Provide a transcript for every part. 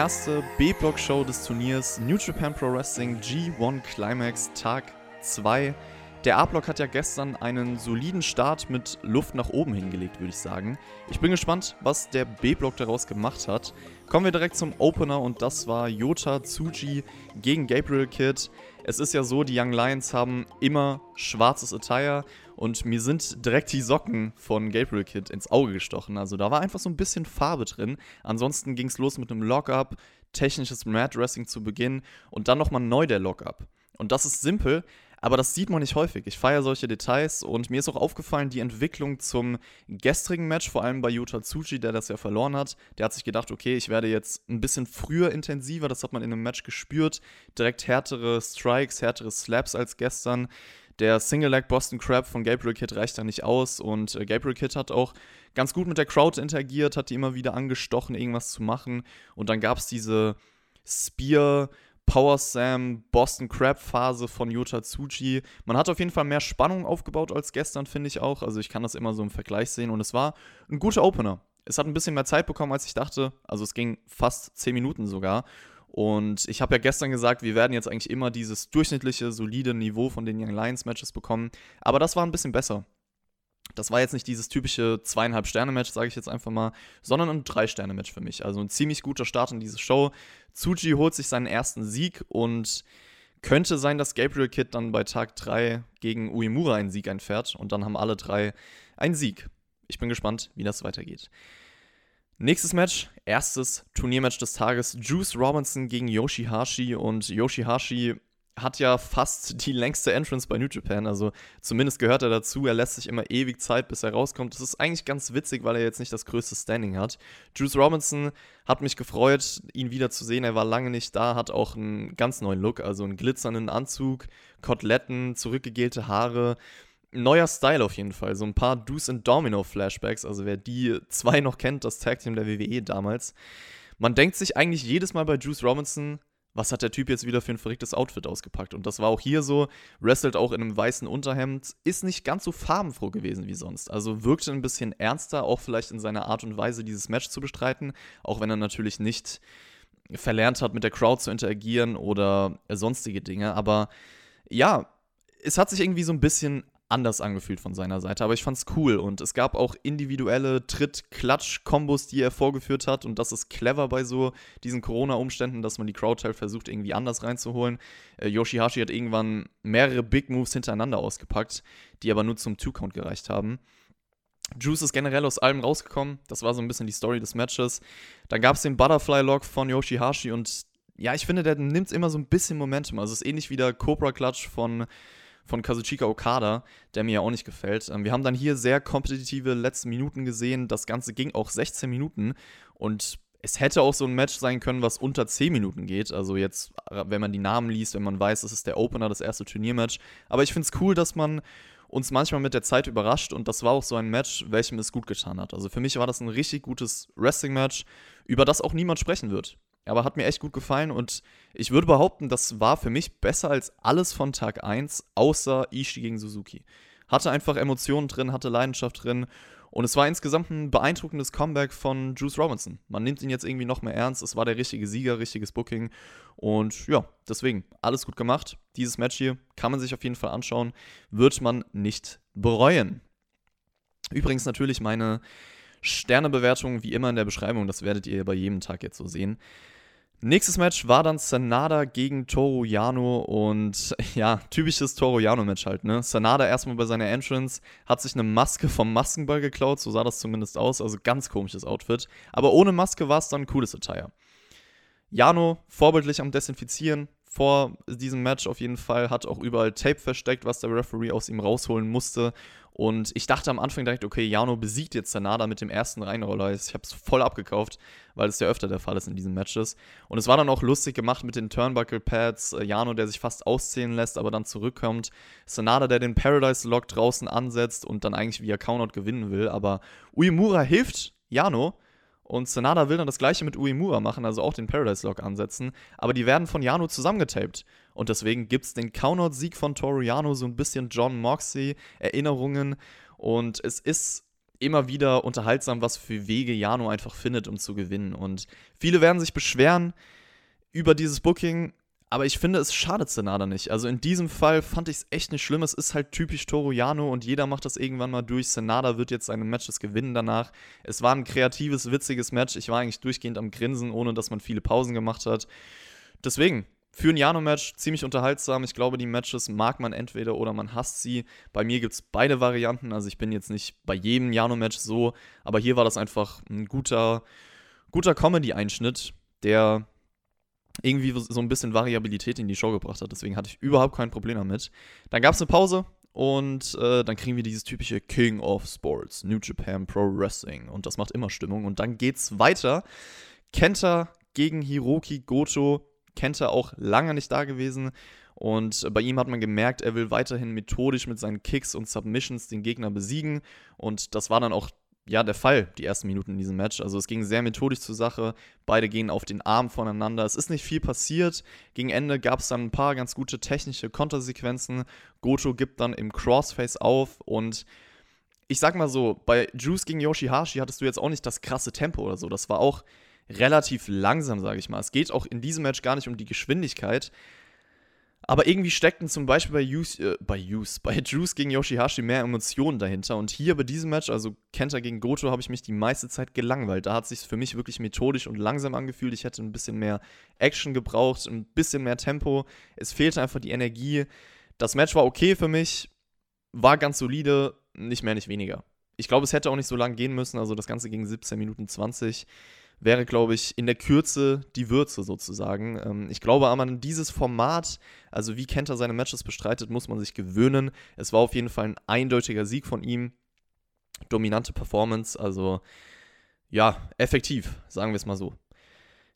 erste B-Block-Show des Turniers New Japan Pro Wrestling G1 Climax Tag 2. Der A-Block hat ja gestern einen soliden Start mit Luft nach oben hingelegt, würde ich sagen. Ich bin gespannt, was der B-Block daraus gemacht hat. Kommen wir direkt zum Opener und das war Yota Tsuji gegen Gabriel Kidd. Es ist ja so, die Young Lions haben immer schwarzes Attire und mir sind direkt die Socken von Gabriel Kidd ins Auge gestochen. Also da war einfach so ein bisschen Farbe drin. Ansonsten ging es los mit einem Lockup, technisches Mad Wrestling zu Beginn und dann nochmal neu der Lockup. Und das ist simpel, aber das sieht man nicht häufig. Ich feiere solche Details und mir ist auch aufgefallen, die Entwicklung zum gestrigen Match, vor allem bei Yuta Tsuji, der das ja verloren hat. Der hat sich gedacht, okay, ich werde jetzt ein bisschen früher intensiver, das hat man in einem Match gespürt. Direkt härtere Strikes, härtere Slaps als gestern. Der Single-Leg Boston Crab von Gabriel Kidd reicht da nicht aus und äh, Gabriel Kidd hat auch ganz gut mit der Crowd interagiert, hat die immer wieder angestochen, irgendwas zu machen. Und dann gab es diese Spear- Power Sam, Boston Crab Phase von Yota Tsuji. Man hat auf jeden Fall mehr Spannung aufgebaut als gestern, finde ich auch. Also ich kann das immer so im Vergleich sehen und es war ein guter Opener. Es hat ein bisschen mehr Zeit bekommen, als ich dachte. Also es ging fast 10 Minuten sogar. Und ich habe ja gestern gesagt, wir werden jetzt eigentlich immer dieses durchschnittliche, solide Niveau von den Young Lions Matches bekommen. Aber das war ein bisschen besser. Das war jetzt nicht dieses typische zweieinhalb Sterne-Match, sage ich jetzt einfach mal, sondern ein Drei-Sterne-Match für mich. Also ein ziemlich guter Start in diese Show. Tsuji holt sich seinen ersten Sieg und könnte sein, dass Gabriel Kidd dann bei Tag 3 gegen Uemura einen Sieg einfährt und dann haben alle drei einen Sieg. Ich bin gespannt, wie das weitergeht. Nächstes Match, erstes Turniermatch des Tages, Juice Robinson gegen Yoshihashi und Yoshihashi hat ja fast die längste Entrance bei New Japan. Also zumindest gehört er dazu. Er lässt sich immer ewig Zeit, bis er rauskommt. Das ist eigentlich ganz witzig, weil er jetzt nicht das größte Standing hat. Juice Robinson hat mich gefreut, ihn wieder zu sehen. Er war lange nicht da, hat auch einen ganz neuen Look, also einen glitzernden Anzug, Koteletten, zurückgegelte Haare. Neuer Style auf jeden Fall. So ein paar Deuce and Domino Flashbacks. Also wer die zwei noch kennt, das Tag Team der WWE damals. Man denkt sich eigentlich jedes Mal bei Juice Robinson, was hat der Typ jetzt wieder für ein verrücktes Outfit ausgepackt? Und das war auch hier so, wrestelt auch in einem weißen Unterhemd, ist nicht ganz so farbenfroh gewesen wie sonst. Also wirkte ein bisschen ernster, auch vielleicht in seiner Art und Weise, dieses Match zu bestreiten, auch wenn er natürlich nicht verlernt hat, mit der Crowd zu interagieren oder sonstige Dinge. Aber ja, es hat sich irgendwie so ein bisschen anders angefühlt von seiner Seite, aber ich fand's cool und es gab auch individuelle Tritt-Klatsch-Kombos, die er vorgeführt hat und das ist clever bei so diesen Corona-Umständen, dass man die Crowd halt versucht irgendwie anders reinzuholen. Äh, Yoshihashi hat irgendwann mehrere Big Moves hintereinander ausgepackt, die aber nur zum Two-Count gereicht haben. Juice ist generell aus allem rausgekommen, das war so ein bisschen die Story des Matches. Dann gab es den Butterfly-Lock von Yoshihashi und ja, ich finde, der nimmt immer so ein bisschen Momentum. Also es ist ähnlich wie der Cobra-Clutch von von Kazuchika Okada, der mir ja auch nicht gefällt. Ähm, wir haben dann hier sehr kompetitive letzte Minuten gesehen. Das Ganze ging auch 16 Minuten und es hätte auch so ein Match sein können, was unter 10 Minuten geht. Also jetzt, äh, wenn man die Namen liest, wenn man weiß, das ist der Opener, das erste Turniermatch. Aber ich finde es cool, dass man uns manchmal mit der Zeit überrascht und das war auch so ein Match, welchem es gut getan hat. Also für mich war das ein richtig gutes Wrestling-Match, über das auch niemand sprechen wird aber hat mir echt gut gefallen und ich würde behaupten, das war für mich besser als alles von Tag 1, außer Ishii gegen Suzuki. Hatte einfach Emotionen drin, hatte Leidenschaft drin und es war insgesamt ein beeindruckendes Comeback von Juice Robinson. Man nimmt ihn jetzt irgendwie noch mehr ernst, es war der richtige Sieger, richtiges Booking und ja, deswegen alles gut gemacht. Dieses Match hier kann man sich auf jeden Fall anschauen, wird man nicht bereuen. Übrigens natürlich meine Sternebewertung wie immer in der Beschreibung, das werdet ihr bei jedem Tag jetzt so sehen. Nächstes Match war dann Sanada gegen Toru Yano und ja, typisches Toru Yano-Match halt, ne? Sanada erstmal bei seiner Entrance hat sich eine Maske vom Maskenball geklaut, so sah das zumindest aus, also ganz komisches Outfit. Aber ohne Maske war es dann ein cooles Attire. Yano vorbildlich am Desinfizieren, vor diesem Match auf jeden Fall, hat auch überall Tape versteckt, was der Referee aus ihm rausholen musste. Und ich dachte am Anfang direkt, okay, Jano besiegt jetzt Sanada mit dem ersten Reinroller. Ich habe es voll abgekauft, weil es ja öfter der Fall ist in diesen Matches. Und es war dann auch lustig gemacht mit den Turnbuckle-Pads. Äh, Jano, der sich fast auszählen lässt, aber dann zurückkommt. Sanada, der den Paradise-Lock draußen ansetzt und dann eigentlich via Countout gewinnen will. Aber Uemura hilft Jano und Senada will dann das gleiche mit Uemura machen, also auch den Paradise Lock ansetzen. Aber die werden von Yano zusammengetaped. Und deswegen gibt es den Countout-Sieg von Toru Yano, so ein bisschen John Moxley-Erinnerungen. Und es ist immer wieder unterhaltsam, was für Wege Jano einfach findet, um zu gewinnen. Und viele werden sich beschweren über dieses Booking, aber ich finde, es schadet Senada nicht. Also in diesem Fall fand ich es echt nicht schlimm. Es ist halt typisch Toro Jano und jeder macht das irgendwann mal durch. Senada wird jetzt seine Matches gewinnen danach. Es war ein kreatives, witziges Match. Ich war eigentlich durchgehend am Grinsen, ohne dass man viele Pausen gemacht hat. Deswegen, für ein Jano-Match ziemlich unterhaltsam. Ich glaube, die Matches mag man entweder oder man hasst sie. Bei mir gibt es beide Varianten. Also ich bin jetzt nicht bei jedem Jano-Match so, aber hier war das einfach ein guter, guter Comedy-Einschnitt, der irgendwie so ein bisschen Variabilität in die Show gebracht hat. Deswegen hatte ich überhaupt kein Problem damit. Dann gab es eine Pause und äh, dann kriegen wir dieses typische King of Sports, New Japan Pro Wrestling. Und das macht immer Stimmung. Und dann geht's weiter. Kenta gegen Hiroki Goto. Kenta auch lange nicht da gewesen. Und bei ihm hat man gemerkt, er will weiterhin methodisch mit seinen Kicks und Submissions den Gegner besiegen. Und das war dann auch ja, der Fall, die ersten Minuten in diesem Match. Also es ging sehr methodisch zur Sache. Beide gehen auf den Arm voneinander. Es ist nicht viel passiert. Gegen Ende gab es dann ein paar ganz gute technische Kontersequenzen. Goto gibt dann im Crossface auf und ich sag mal so, bei Juice gegen Yoshihashi hattest du jetzt auch nicht das krasse Tempo oder so. Das war auch relativ langsam, sage ich mal. Es geht auch in diesem Match gar nicht um die Geschwindigkeit, aber irgendwie steckten zum Beispiel bei Juice, äh, bei Juice, bei Juice gegen Yoshihashi mehr Emotionen dahinter. Und hier bei diesem Match, also Kenta gegen Goto, habe ich mich die meiste Zeit gelangweilt. Da hat sich für mich wirklich methodisch und langsam angefühlt. Ich hätte ein bisschen mehr Action gebraucht, ein bisschen mehr Tempo. Es fehlte einfach die Energie. Das Match war okay für mich, war ganz solide, nicht mehr, nicht weniger. Ich glaube, es hätte auch nicht so lang gehen müssen. Also das Ganze ging 17 Minuten 20 wäre, glaube ich, in der Kürze die Würze sozusagen. Ähm, ich glaube aber an dieses Format, also wie Kenta seine Matches bestreitet, muss man sich gewöhnen. Es war auf jeden Fall ein eindeutiger Sieg von ihm. Dominante Performance, also ja, effektiv, sagen wir es mal so.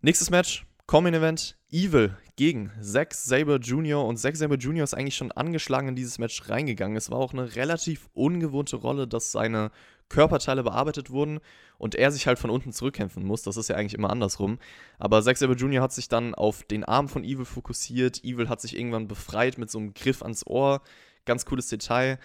Nächstes Match, Common Event, Evil gegen Zack Saber Jr. Und Zack Saber Jr. ist eigentlich schon angeschlagen in dieses Match reingegangen. Es war auch eine relativ ungewohnte Rolle, dass seine Körperteile bearbeitet wurden und er sich halt von unten zurückkämpfen muss. Das ist ja eigentlich immer andersrum. Aber Zack Saber Jr. hat sich dann auf den Arm von Evil fokussiert. Evil hat sich irgendwann befreit mit so einem Griff ans Ohr. Ganz cooles Detail.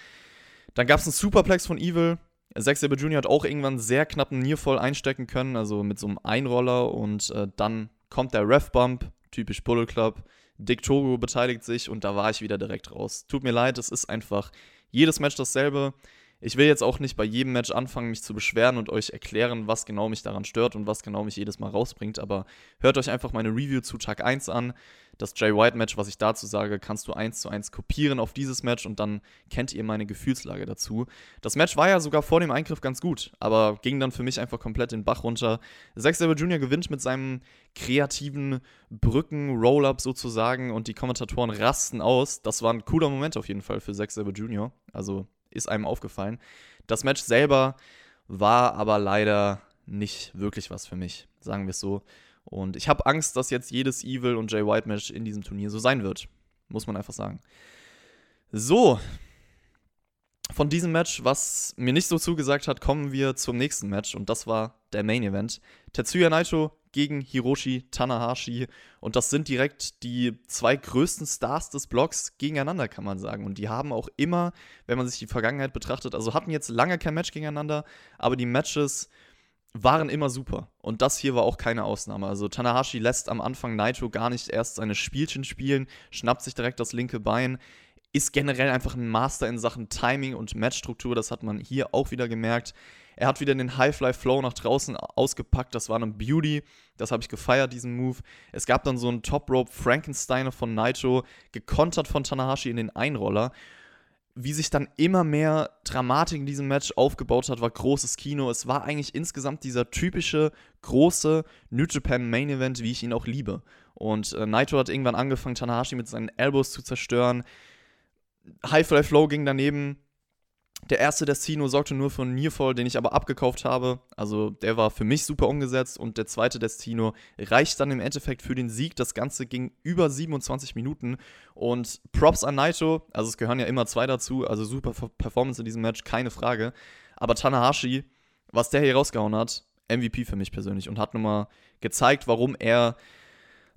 Dann gab es einen Superplex von Evil. Zack Saber Jr. hat auch irgendwann sehr knapp einen Nearfall einstecken können, also mit so einem Einroller. Und äh, dann kommt der Ref-Bump, typisch Bullet Club. Dick Togo beteiligt sich und da war ich wieder direkt raus. Tut mir leid, es ist einfach jedes Match dasselbe. Ich will jetzt auch nicht bei jedem Match anfangen, mich zu beschweren und euch erklären, was genau mich daran stört und was genau mich jedes Mal rausbringt, aber hört euch einfach meine Review zu Tag 1 an. Das Jay White Match, was ich dazu sage, kannst du eins zu eins kopieren auf dieses Match und dann kennt ihr meine Gefühlslage dazu. Das Match war ja sogar vor dem Eingriff ganz gut, aber ging dann für mich einfach komplett den Bach runter. Zack Sabre Jr. gewinnt mit seinem kreativen Brücken-Roll-Up sozusagen und die Kommentatoren rasten aus. Das war ein cooler Moment auf jeden Fall für Zack Sabre Jr. Also ist einem aufgefallen. Das Match selber war aber leider nicht wirklich was für mich, sagen wir es so. Und ich habe Angst, dass jetzt jedes Evil und Jay White Match in diesem Turnier so sein wird. Muss man einfach sagen. So. Von diesem Match, was mir nicht so zugesagt hat, kommen wir zum nächsten Match. Und das war der Main Event. Tetsuya Naito gegen Hiroshi Tanahashi. Und das sind direkt die zwei größten Stars des Blocks gegeneinander, kann man sagen. Und die haben auch immer, wenn man sich die Vergangenheit betrachtet, also hatten jetzt lange kein Match gegeneinander, aber die Matches waren immer super. Und das hier war auch keine Ausnahme. Also Tanahashi lässt am Anfang Naito gar nicht erst seine Spielchen spielen, schnappt sich direkt das linke Bein, ist generell einfach ein Master in Sachen Timing und Matchstruktur. Das hat man hier auch wieder gemerkt. Er hat wieder den High-Fly-Flow nach draußen ausgepackt. Das war eine Beauty. Das habe ich gefeiert, diesen Move. Es gab dann so einen Top-Rope Frankensteiner von Naito, gekontert von Tanahashi in den Einroller. Wie sich dann immer mehr Dramatik in diesem Match aufgebaut hat, war großes Kino. Es war eigentlich insgesamt dieser typische, große New Japan Main Event, wie ich ihn auch liebe. Und äh, Naito hat irgendwann angefangen, Tanahashi mit seinen Elbows zu zerstören. High Fly Flow ging daneben. Der erste Destino sorgte nur für einen Nearfall, den ich aber abgekauft habe. Also der war für mich super umgesetzt. Und der zweite Destino reicht dann im Endeffekt für den Sieg. Das Ganze ging über 27 Minuten. Und Props an Naito. Also es gehören ja immer zwei dazu. Also super Performance in diesem Match, keine Frage. Aber Tanahashi, was der hier rausgehauen hat, MVP für mich persönlich. Und hat nochmal gezeigt, warum er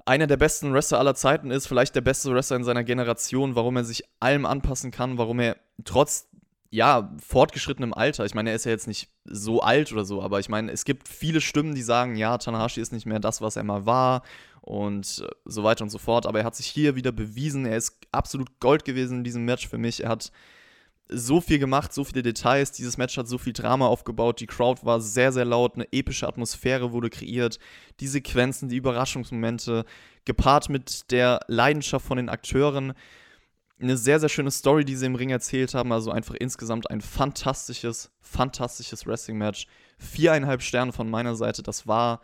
einer der besten Wrestler aller Zeiten ist, vielleicht der beste Wrestler in seiner Generation, warum er sich allem anpassen kann, warum er trotz ja, fortgeschrittenem Alter. Ich meine, er ist ja jetzt nicht so alt oder so, aber ich meine, es gibt viele Stimmen, die sagen, ja, Tanahashi ist nicht mehr das, was er mal war und äh, so weiter und so fort. Aber er hat sich hier wieder bewiesen. Er ist absolut Gold gewesen in diesem Match für mich. Er hat so viel gemacht, so viele Details. Dieses Match hat so viel Drama aufgebaut. Die Crowd war sehr, sehr laut. Eine epische Atmosphäre wurde kreiert. Die Sequenzen, die Überraschungsmomente, gepaart mit der Leidenschaft von den Akteuren eine sehr, sehr schöne Story, die sie im Ring erzählt haben. Also einfach insgesamt ein fantastisches, fantastisches Wrestling-Match. Viereinhalb Sterne von meiner Seite. Das war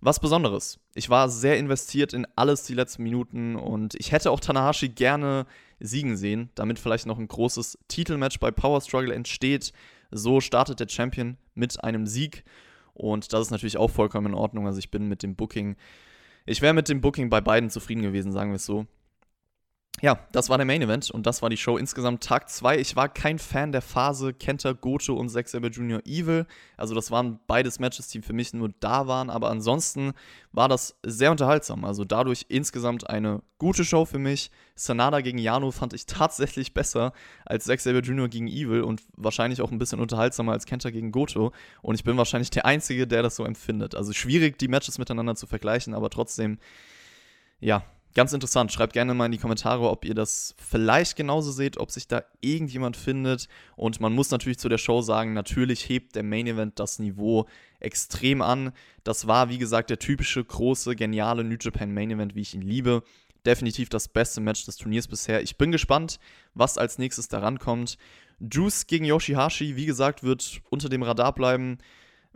was Besonderes. Ich war sehr investiert in alles die letzten Minuten und ich hätte auch Tanahashi gerne siegen sehen, damit vielleicht noch ein großes Titelmatch bei Power Struggle entsteht. So startet der Champion mit einem Sieg und das ist natürlich auch vollkommen in Ordnung. Also ich bin mit dem Booking, ich wäre mit dem Booking bei beiden zufrieden gewesen, sagen wir es so ja, das war der Main Event und das war die Show insgesamt Tag 2. Ich war kein Fan der Phase Kenta Goto und Zack Saber Jr. Evil. Also das waren beides Matches, die für mich nur da waren, aber ansonsten war das sehr unterhaltsam. Also dadurch insgesamt eine gute Show für mich. Sanada gegen Yano fand ich tatsächlich besser als Zack Saber Jr. gegen Evil und wahrscheinlich auch ein bisschen unterhaltsamer als Kenta gegen Goto. Und ich bin wahrscheinlich der Einzige, der das so empfindet. Also schwierig, die Matches miteinander zu vergleichen, aber trotzdem, ja, Ganz interessant. Schreibt gerne mal in die Kommentare, ob ihr das vielleicht genauso seht, ob sich da irgendjemand findet. Und man muss natürlich zu der Show sagen, natürlich hebt der Main Event das Niveau extrem an. Das war, wie gesagt, der typische, große, geniale New Japan Main Event, wie ich ihn liebe. Definitiv das beste Match des Turniers bisher. Ich bin gespannt, was als nächstes daran kommt. Juice gegen Yoshihashi, wie gesagt, wird unter dem Radar bleiben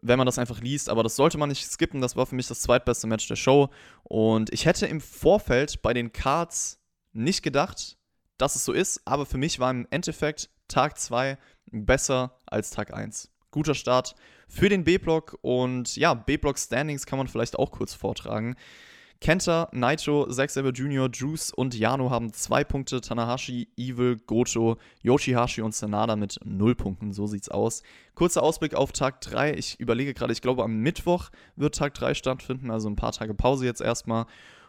wenn man das einfach liest. Aber das sollte man nicht skippen. Das war für mich das zweitbeste Match der Show. Und ich hätte im Vorfeld bei den Cards nicht gedacht, dass es so ist. Aber für mich war im Endeffekt Tag 2 besser als Tag 1. Guter Start für den B-Block. Und ja, B-Block Standings kann man vielleicht auch kurz vortragen. Kenta, Naito, Zack Saber Jr., Juice und Yano haben zwei Punkte. Tanahashi, Evil, Goto, Yoshihashi und Sanada mit null Punkten. So sieht's aus. Kurzer Ausblick auf Tag 3. Ich überlege gerade, ich glaube, am Mittwoch wird Tag 3 stattfinden. Also ein paar Tage Pause jetzt erstmal.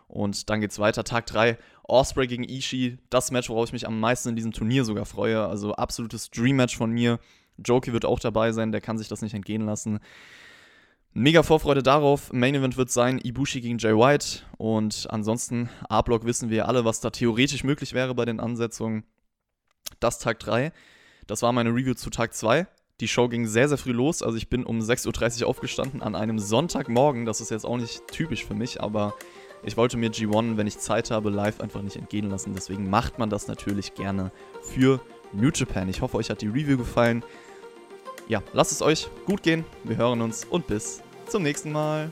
Und dann geht's weiter. Tag 3, Osprey gegen Ishii. Das Match, worauf ich mich am meisten in diesem Turnier sogar freue. Also absolutes Dream-Match von mir. Joki wird auch dabei sein, der kann sich das nicht entgehen lassen. Mega Vorfreude darauf. Main Event wird sein Ibushi gegen Jay White. Und ansonsten, A-Block wissen wir alle, was da theoretisch möglich wäre bei den Ansetzungen. Das Tag 3. Das war meine Review zu Tag 2. Die Show ging sehr, sehr früh los. Also ich bin um 6.30 Uhr aufgestanden an einem Sonntagmorgen. Das ist jetzt auch nicht typisch für mich, aber ich wollte mir G1, wenn ich Zeit habe, live einfach nicht entgehen lassen. Deswegen macht man das natürlich gerne für New Japan. Ich hoffe, euch hat die Review gefallen ja, lasst es euch gut gehen. Wir hören uns und bis zum nächsten Mal.